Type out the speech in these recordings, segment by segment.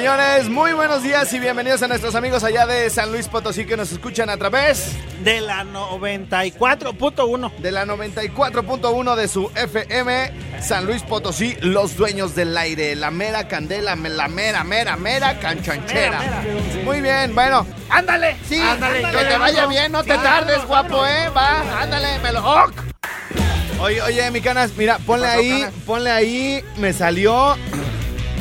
Señores, muy buenos días y bienvenidos a nuestros amigos allá de San Luis Potosí que nos escuchan a través de la 94.1 de la 94.1 de su FM San Luis Potosí, los dueños del aire, la mera candela, la mera, mera, mera canchanchera. Muy bien, bueno, ándale, sí, ándale, que te vaya bien, no te tardes, guapo, eh, va, ándale, me lo... Oye, oye, mi canas, mira, ponle ahí, ponle ahí, me salió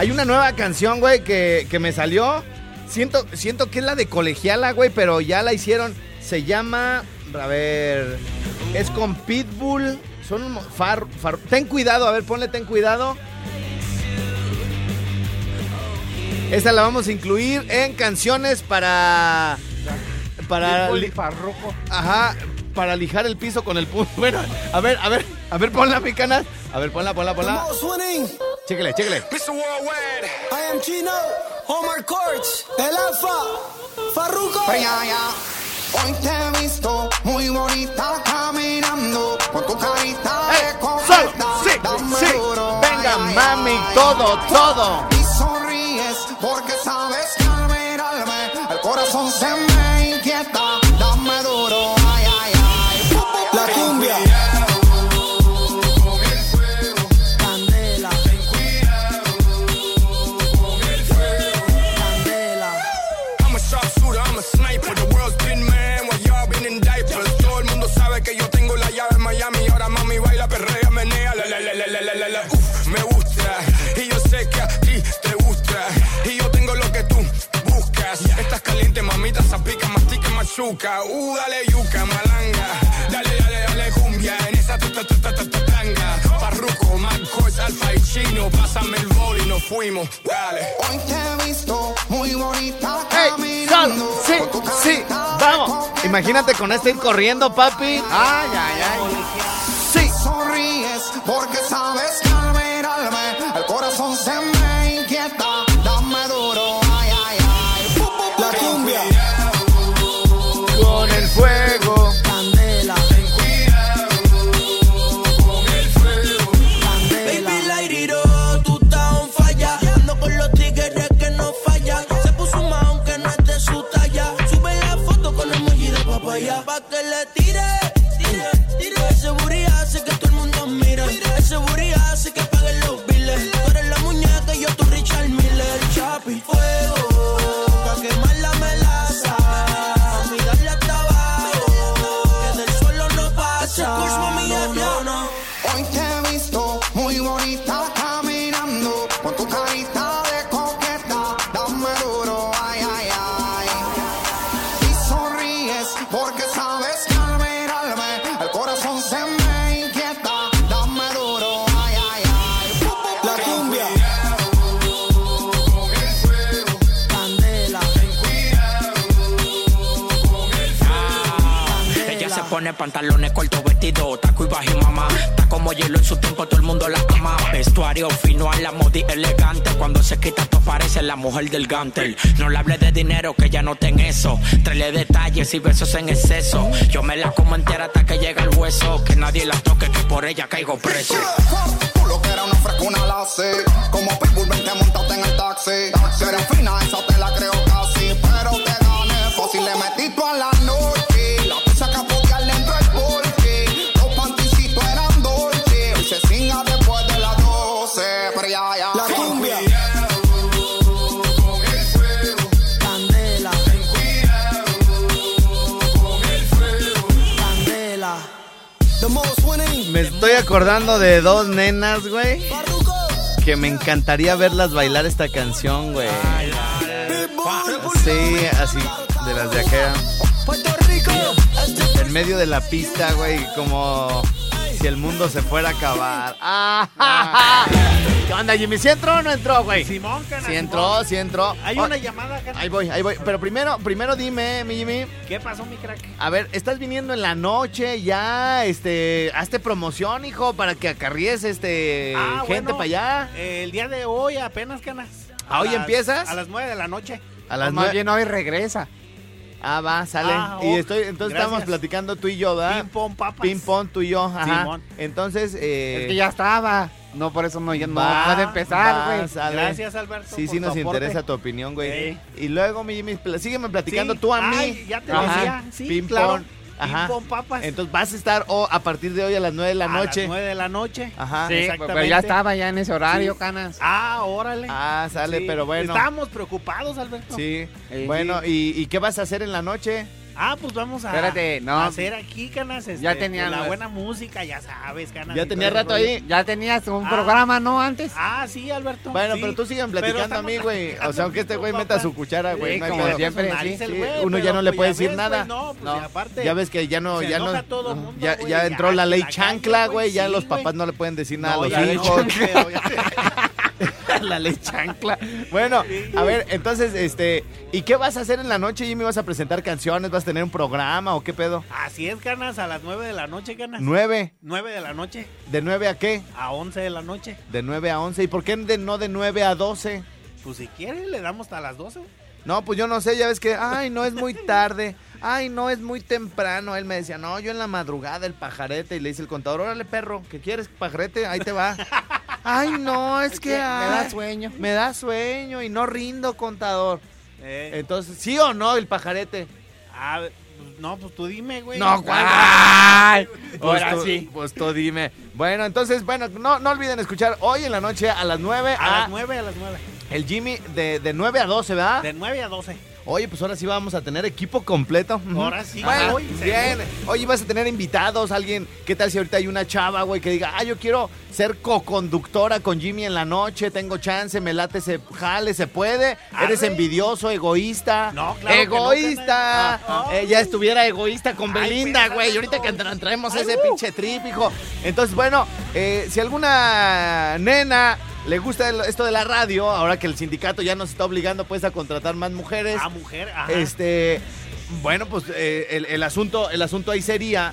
hay una nueva canción, güey, que, me salió. Siento, siento que es la de colegiala, güey, pero ya la hicieron. Se llama. A ver. Es con Pitbull. Son far, far, Ten cuidado, a ver, ponle ten cuidado. Esta la vamos a incluir en canciones para. Para. Farruko. Ajá. Para lijar el piso con el punto. Bueno, a ver, a ver, a ver, ponla, mi canas. A ver, ponla, ponla, ponla. Chéquele, chéquele. Mr. Worldwide. I am Chino, Omar Courts, El Alfa, Farruko. Hoy te he visto muy bonita caminando con tu carita de sol, sí, sí. Venga, mami, todo, todo. Y sonríes porque sabes que al mirarme el corazón se me machuca. Uh, dale yuca, malanga. Dale, dale, dale cumbia en esa tanga. Parruco, Marcos, Alfa y Chino. Pásame el bol y nos fuimos. Dale. Hoy te he visto muy bonita hey, sal, sí, sí, vamos. Imagínate con este ir corriendo, papi. Ay, ay, ay. Sí. Sonríes porque sabes que el corazón pantalones cortos, vestido, taco y bajo mamá. Está como hielo en su tiempo, todo el mundo la ama. Vestuario fino a la modi elegante. Cuando se quita, tú parece la mujer del gantel. No le hable de dinero, que ya no ten eso. Traele detalles y besos en exceso. Yo me la como entera hasta que llega el hueso. Que nadie la toque, que por ella caigo preso. Tú lo que era una frescuna la sé. Como Pitbull, vente montate en el taxi. Si eres fina, esa te la creo casi. Pero te gané fácil, le metí toda la noche. La pizza estoy acordando de dos nenas, güey. Que me encantaría verlas bailar esta canción, güey. Sí, así, de las de acá. En medio de la pista, güey, como si el mundo se fuera a acabar. Ah, ¿Qué onda, Jimmy? ¿Sí entró o no entró, güey? Simón, cana. Sí entró, sí entró. Hay Oh, una llamada, cana. Ahí voy, ahí voy. Pero primero, primero dime, mi Jimmy. ¿Qué pasó, mi crack? A ver, estás viniendo en la noche ya, este, hazte promoción, hijo, para que acarries, este, Ah, gente bueno, para allá. eh, el día de hoy apenas, canas. ¿Ah, hoy empiezas? A las nueve de la noche. A las más nueve. bien hoy regresa. Ah, va, sale. Ah, y estoy, entonces gracias. estamos platicando tú y yo, ¿verdad? Ping pong papas. Ping pong, tú y yo, ajá. Simón. Entonces, eh, Es que ya estaba. No, por eso no, ya no va, puede empezar, va, güey. sale. Gracias, Alberto. Sí, por sí tu nos aporte. interesa tu opinión, güey. Sí. Y luego, mi Jimmy, sígueme platicando Sí. tú a mí. Ay, ya te Ajá. decía. Sí, Ping claro. pong. Ajá. Ping pong papas. Entonces vas a estar oh, a partir de hoy a las 9 de la A noche. las nueve de la noche. Ajá. Sí, exactamente. pero ya estaba ya en ese horario, canas. Ah, órale. Ah, sale, Sí. pero bueno. Estábamos preocupados, Alberto. Sí. Sí. Bueno, ¿y, y qué vas a hacer en la noche? Ah, pues vamos a, Espérate, no. a hacer aquí, canas. Este, Ya tenían con la buena música, ya sabes, canas. Ya tenía rato ahí. Ya tenías un Ah. programa, ¿no? Antes. Ah, sí, Alberto. Bueno, sí. pero tú sigan Pero platicando a mí, güey. O sea, aunque este güey meta su cuchara, güey. Sí, no hay como siempre, sí, Uno ya no le pues puede ya decir ves, nada. No, pues No. y aparte. Ya ves que ya no, se ya no. enoja todo mundo, ya, ya entró la ley chancla, güey. Ya sí, los papás no le pueden decir nada a ya los hijos. la ley chancla. Bueno, a ver, entonces, este. ¿Y qué vas a hacer en la noche, Jimmy? ¿Vas a presentar canciones? ¿Vas a tener un programa o qué pedo? Así es, ganas, a las 9 de la noche, ganas. ¿Nueve? 9 de la noche ¿De nueve a qué? a 11 de la noche. De nueve a once. ¿Y por qué de, no de nueve a doce? Pues si quieres, le damos hasta las 12. No, pues yo no sé, ya ves que, ay, no es muy tarde, ay, no es muy temprano. Él me decía, no, yo en la madrugada, el pajarete. Y le dice el contador, órale, perro, ¿qué quieres, pajarete? Ahí te va. Ay, no, es que Me da ay, sueño. me da sueño y no rindo, contador. Eh, Entonces, ¿sí o no el pajarete? ah, pues, no, pues tú dime, güey. No, ¿cuál? ¡Ay! Pues Ahora tú- sí. Pues tú dime. Bueno, entonces, bueno, no, no olviden escuchar hoy en la noche a las 9 A a, las 9, a las 9. el Jimmy de, de 9 a 12, ¿verdad? De 9 a 12. Oye, pues ahora sí vamos a tener equipo completo. Ahora sí, Bueno, hoy, bien. Oye, vas a tener invitados, alguien. ¿Qué tal si ahorita hay una chava, güey, que diga, ah, yo quiero ser co-conductora con Jimmy en la noche, tengo chance, me late, se jale, se puede? Eres envidioso, egoísta. No, claro no, Egoísta. carnal. Ah, Eh, ya estuviera egoísta con Ay, Belinda, güey. Y ahorita que no. tra- traemos Ay, ese uh. pinche trip, hijo. Entonces, bueno, eh, si alguna nena le gusta el- esto de la radio, ahora que el sindicato ya nos está obligando pues a contratar más mujeres. A mujer, ajá. Este, bueno, pues eh, el, el asunto, el asunto ahí sería,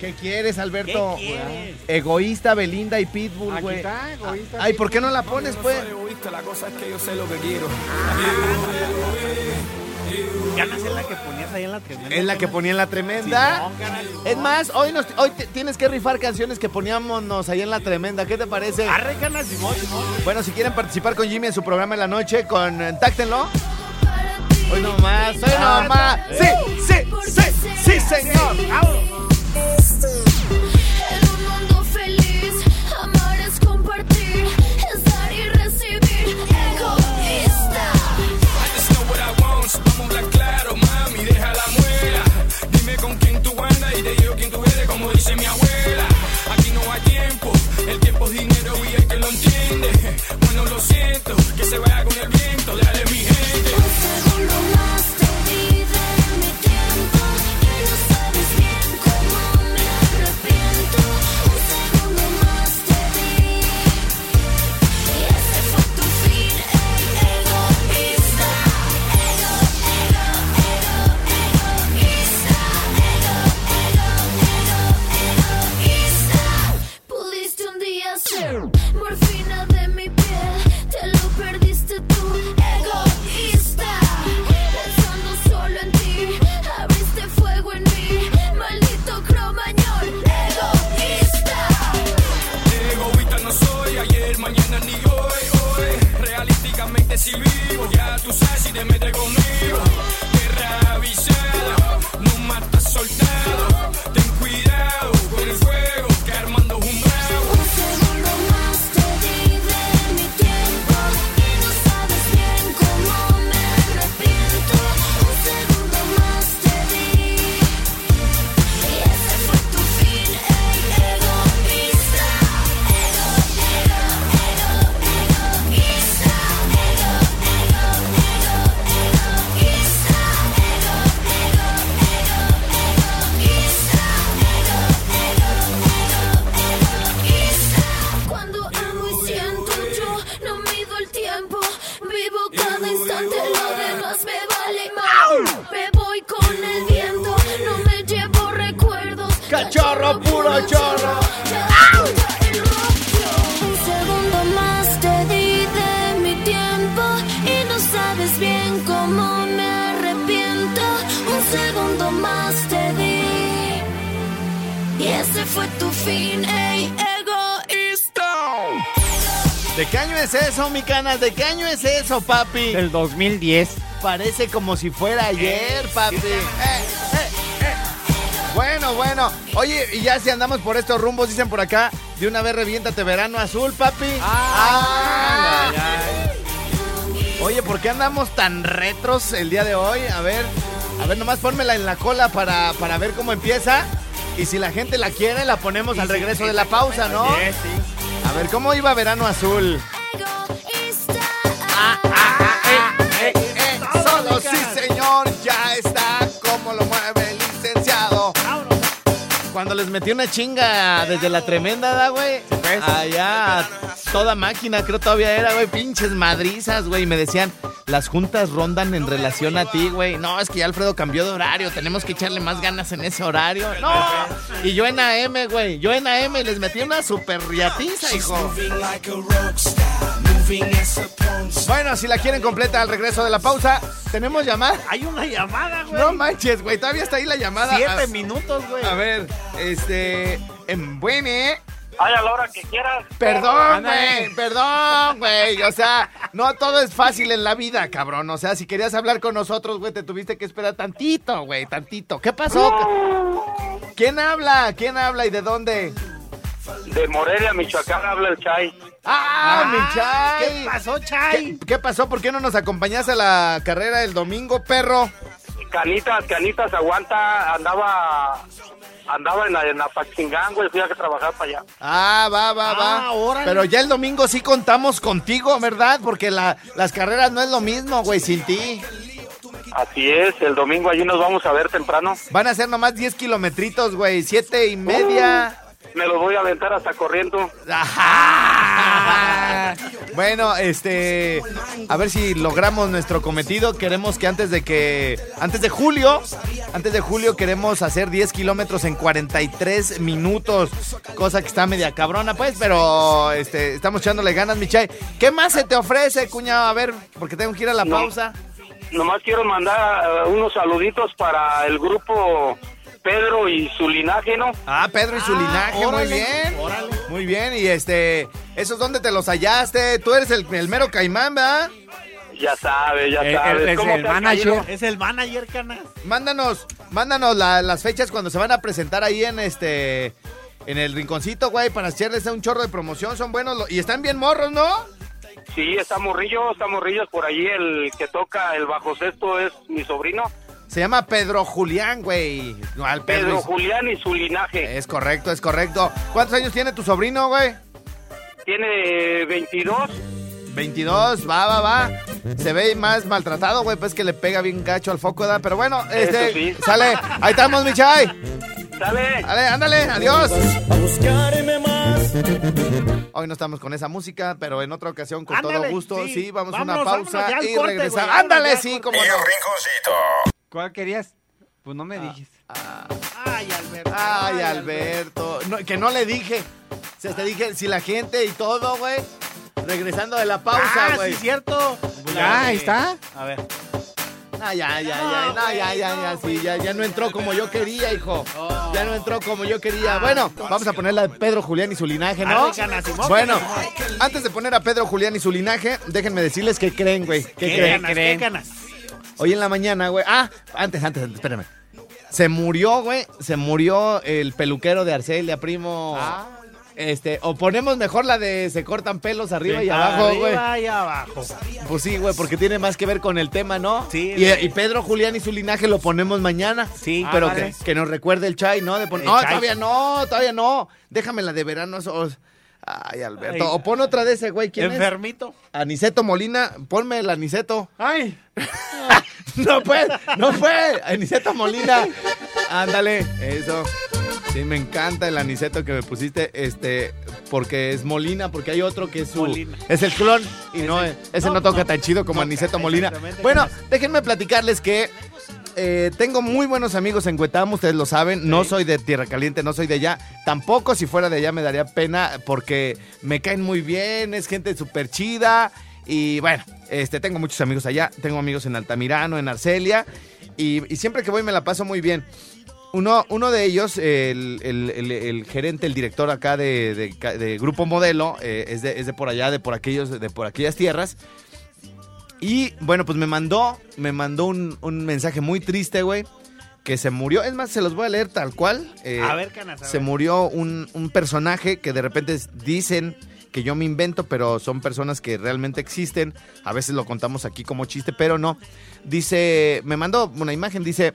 ¿qué quieres, Alberto? ¿Qué quieres? Egoísta, Belinda y Pitbull, güey. está, egoísta, Ay, ¿por qué no la pones, pues? la cosa es que yo sé lo que quiero. Ganas es la que ponías ahí en la tremenda. Es la que ponía en la tremenda. Es más, hoy, nos, hoy te- tienes que rifar canciones que poníamos ahí en la tremenda. ¿Qué te parece? Arre, ganas, Simón, Simón. Bueno, si quieren participar con Jimmy en su programa en la noche, contáctenlo. Hoy nomás, hoy nomás. Sí, sí, sí, sí, señor. Bueno, lo siento, que se vaya con el viento, y ese fue tu fin, ey, egoísta. ¿De qué año es eso, mi canas? ¿De qué año es eso, papi? Del 2010. Parece como si fuera ayer, papi. Eh, eh, eh. Bueno, bueno. Oye, y ya si andamos por estos rumbos, dicen por acá, de una vez reviéntate verano azul, papi. Ah. Oye, ¿por qué andamos tan retros el día de hoy? A ver, a ver, nomás pónmela en la cola para, para ver cómo empieza. Y si la gente la quiere, la ponemos al regreso de la pausa, ¿no? Sí, sí. A ver, ¿cómo iba verano azul? Egoísta. Eh, eh, solo sí, señor, ya está como lo mueve el licenciado. Cuando les metí una chinga desde la tremenda, ¿da, güey? Allá, toda máquina, creo todavía era, güey, pinches madrizas, güey. Y me decían, las juntas rondan en relación a ti, güey. No, es que ya Alfredo cambió de horario, tenemos que echarle más ganas en ese horario. No, y yo en AM, güey, yo en AM les metí una super riatiza, hijo. Bueno, si la quieren completa al regreso de la pausa, tenemos llamada. Hay una llamada, güey. No manches, güey, todavía está ahí la llamada. Siete A- minutos, güey. A ver, este. En buene. Ay, a la hora que quieras. Perdón, güey. Perdón, güey. O sea, no todo es fácil en la vida, cabrón. O sea, si querías hablar con nosotros, güey, te tuviste que esperar tantito, güey, tantito. ¿Qué pasó? ¿Quién habla? ¿Quién habla y de dónde? De Morelia, Michoacán, habla el Chay. ¡Ah, mi Chay! ¿Qué pasó, Chay? ¿Qué, qué pasó? ¿Por qué no nos acompañaste a la carrera el domingo, perro? Canitas, Canitas, aguanta, andaba andaba en, la- en Apaxingán, güey, fui a trabajar para allá. Ah, va, va, va. Ah, órale. Pero ya el domingo sí contamos contigo, ¿verdad? Porque la- las carreras no es lo mismo, güey, sin ti. Así es, el domingo allí nos vamos a ver temprano. Van a ser nomás 10 kilometritos, güey. Siete y media. Me lo voy a aventar hasta corriendo. Ajá. Bueno, este, a ver si logramos nuestro cometido. Queremos que antes de que, antes de julio, antes de julio queremos hacer 10 kilómetros en 43 minutos, cosa que está media cabrona, pues, pero este, estamos echándole ganas, Michay. ¿Qué más se te ofrece, cuñado? A ver, porque tengo que ir a la No. pausa. Nomás quiero mandar eh, unos saluditos para el grupo Pedro y su linaje, ¿no? Ah, Pedro y su Ah, linaje, órale, muy bien. órale. Muy bien, y este, ¿esos dónde te los hallaste? Tú eres el, el mero caimán, ¿verdad? Ya sabe, ya Él- sabes. es ¿Cómo el manager. Es el manager, canas. Mándanos, mándanos la- las fechas cuando se van a presentar ahí en este, en el rinconcito, güey, para hacerles un chorro de promoción. Son buenos lo- y están bien morros, ¿no? Sí, está morrillo, está morrillos por allí. El que toca el bajo sexto es mi sobrino, Se llama Pedro Julián, güey. Al Pedro y- Julián y su linaje. Es correcto, es correcto. ¿Cuántos años tiene tu sobrino, güey? Tiene 22. 22, va, va, va. Se ve más maltratado, güey, pues que le pega bien gacho al foco, ¿verdad? Pero bueno, este, sí. sale. Ahí estamos, Michay. Dale. Dale, ándale, adiós. A buscarme más. Hoy no estamos con esa música, pero en otra ocasión, con Ándale, todo gusto, sí, sí. vamos a una pausa y corte, regresamos. Ándale, sí, como no. ¿Cuál querías? Pues no me dijiste. Ay, Alberto. Ay, Alberto. No, que no le dije. O sea, te dije, si la gente y todo, güey. Regresando de la pausa, Ah, güey. sí, cierto. Ya, ahí está. A ver. Ah, ya, ya, ya, no, ya, ya, ya, sí, ya, ya no entró como yo quería, hijo. Ya no entró como yo quería. Bueno, vamos a poner la de Pedro Julián y su linaje, ¿no? Bueno, antes de poner a Pedro Julián y su linaje, déjenme decirles que creen, güey. ¿Qué ¿Qué creen? ganas? ¿Qué creen? ganas? Hoy en la mañana, güey. Ah, antes, antes, antes, espérame. Se murió, güey. Se murió el peluquero de Arcelia, primo. Este, o ponemos mejor la de se cortan pelos arriba y abajo, güey. Arriba y abajo. Pues sí, güey, porque tiene más que ver con el tema, ¿no? Sí, Y, y Pedro Julián y su linaje lo ponemos mañana. Sí, pero ah, que, vale. que nos recuerde el chai, ¿no? De pon- El No, chai. todavía no, todavía no. Déjame la de verano. eso- Ay, Alberto. Ay. O pon otra de ese, güey. ¿Quién Enfermito. es? Aniceto Molina. Ponme el Aniceto. Ay. No fue, no fue. Aniceto Molina. Ándale, eso. Sí, me encanta el aniceto que me pusiste, este, porque es Molina, porque hay otro que es su, Molina. es el clon y no, Ese- ese no, no, toca no. tan chido como Aniceto Molina. Bueno, déjenme platicarles que eh, tengo muy buenos amigos en Huetamo, ustedes lo saben. No soy de Tierra Caliente, no soy de allá. Tampoco si fuera de allá me daría pena porque me caen muy bien, es gente súper chida. Y bueno, este, tengo muchos amigos allá. Tengo amigos en Altamirano, en Arcelia. Y, y siempre que voy me la paso muy bien. Uno, uno de ellos, el, el- el- el gerente, el director acá de, de Grupo Modelo, eh, es, de, es de por allá, de por aquellos, de por aquellas tierras. Y bueno, pues me mandó, me mandó un, un mensaje muy triste, güey. Que se murió. Es más, se los voy a leer tal cual. Eh, A ver, canas, a se ver. murió un, un personaje que de repente dicen que yo me invento, pero son personas que realmente existen. A veces lo contamos aquí como chiste, pero no. Dice, me mandó una imagen, dice,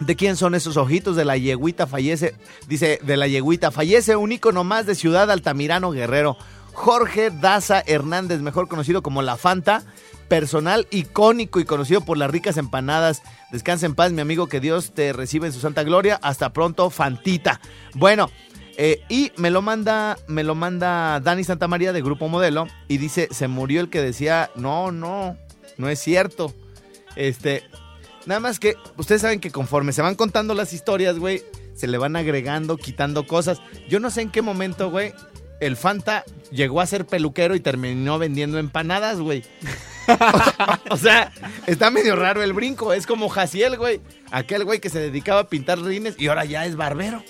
¿de quién son esos ojitos? De la yeguita fallece, dice, de la yeguita fallece un ícono más de Ciudad Altamirano Guerrero. Jorge Daza Hernández, mejor conocido como La Fanta, personal icónico y conocido por las ricas empanadas. Descansa en paz, mi amigo, que Dios te reciba en su santa gloria. Hasta pronto, Fantita. Bueno, eh, y me lo manda, me lo manda Dani Santamaría de Grupo Modelo y dice, se murió el que decía, no, no, no es cierto. Este, nada más que ustedes saben que conforme se van contando las historias, güey, se le van agregando, quitando cosas. Yo no sé en qué momento, güey, el Fanta llegó a ser peluquero y terminó vendiendo empanadas, güey. o sea, está medio raro el brinco. Es como Jaciel, güey. Aquel güey que se dedicaba a pintar rines y ahora ya es barbero.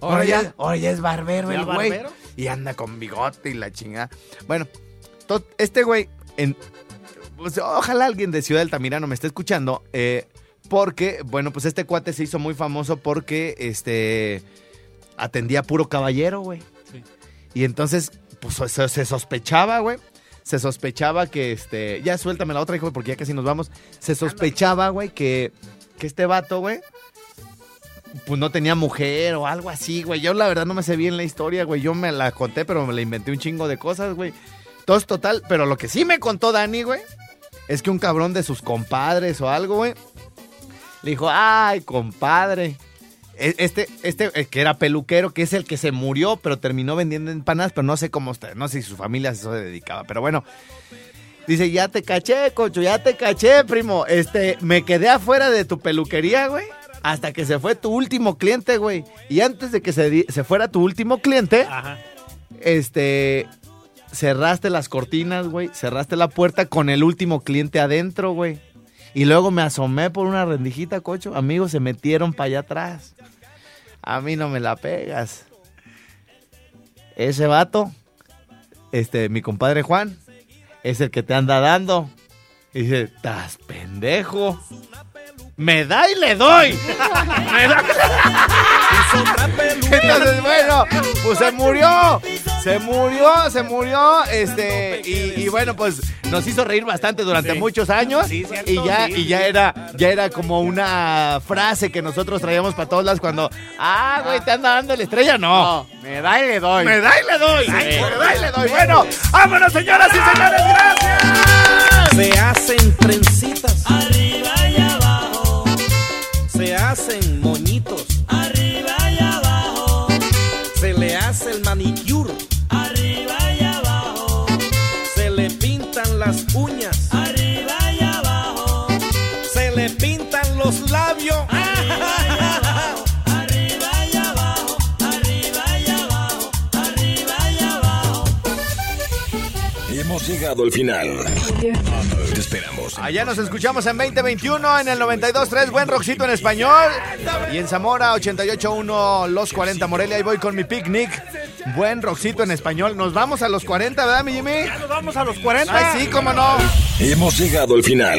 Ahora ya, ahora ya es barbero ¿Ya el güey. barbero? Y anda con bigote y la chingada. Bueno, este güey, en, pues, ojalá alguien de Ciudad Altamirano me esté escuchando, eh, porque, bueno, pues este cuate se hizo muy famoso porque, este, atendía puro caballero, güey. Y entonces, pues se, se sospechaba, güey. Se sospechaba que, este, ya suéltame la otra, hijo, porque ya casi nos vamos. Se sospechaba, güey, que, que este vato, güey, pues no tenía mujer o algo así, güey. Yo la verdad no me sé bien la historia, güey. Yo me la conté, pero me la inventé un chingo de cosas, güey. Todo es total, pero lo que sí me contó Dani, güey, es que un cabrón de sus compadres o algo, güey, le dijo, ay, compadre. E- Este, este eh, que era peluquero, que es el que se murió, pero terminó vendiendo empanadas, pero no sé cómo está, no sé si su familia a eso se dedicaba, pero bueno. Dice, ya te caché, cocho, ya te caché, primo. Este, me quedé afuera de tu peluquería, güey. Hasta que se fue tu último cliente, güey. Y antes de que se, se fuera tu último cliente, Ajá. este, cerraste las cortinas, güey. Cerraste la puerta con el último cliente adentro, güey. Y luego me asomé por una rendijita, cocho. Amigos, se metieron para allá atrás. A mí no me la pegas. Ese vato, este, mi compadre Juan, es el que te anda dando. Y dice, estás pendejo. Me da y le doy. Me da. Entonces, bueno, pues se murió. Se murió, se murió. Este, y, y bueno, pues nos hizo reír bastante durante Sí. muchos años. Sí, cierto, y ya, sí, y ya era, ya era como una frase que nosotros traíamos para todos lados cuando, ah, güey, te anda dando la estrella. No. Me da y le doy. Me da y le doy. Me da y le doy. Bueno, vámonos, señoras y señores. Gracias. Llegado al final. Te esperamos. Allá nos escuchamos en 2021 en el 92.3 Buen Roxito en español y en Zamora 88.1 Los 40 Morelia. Ahí voy con mi picnic. Buen Roxito en español. Nos vamos a los 40, ¿verdad, mi Jimmy? Nos vamos a los 40. Ay, sí, cómo no. Hemos llegado al final.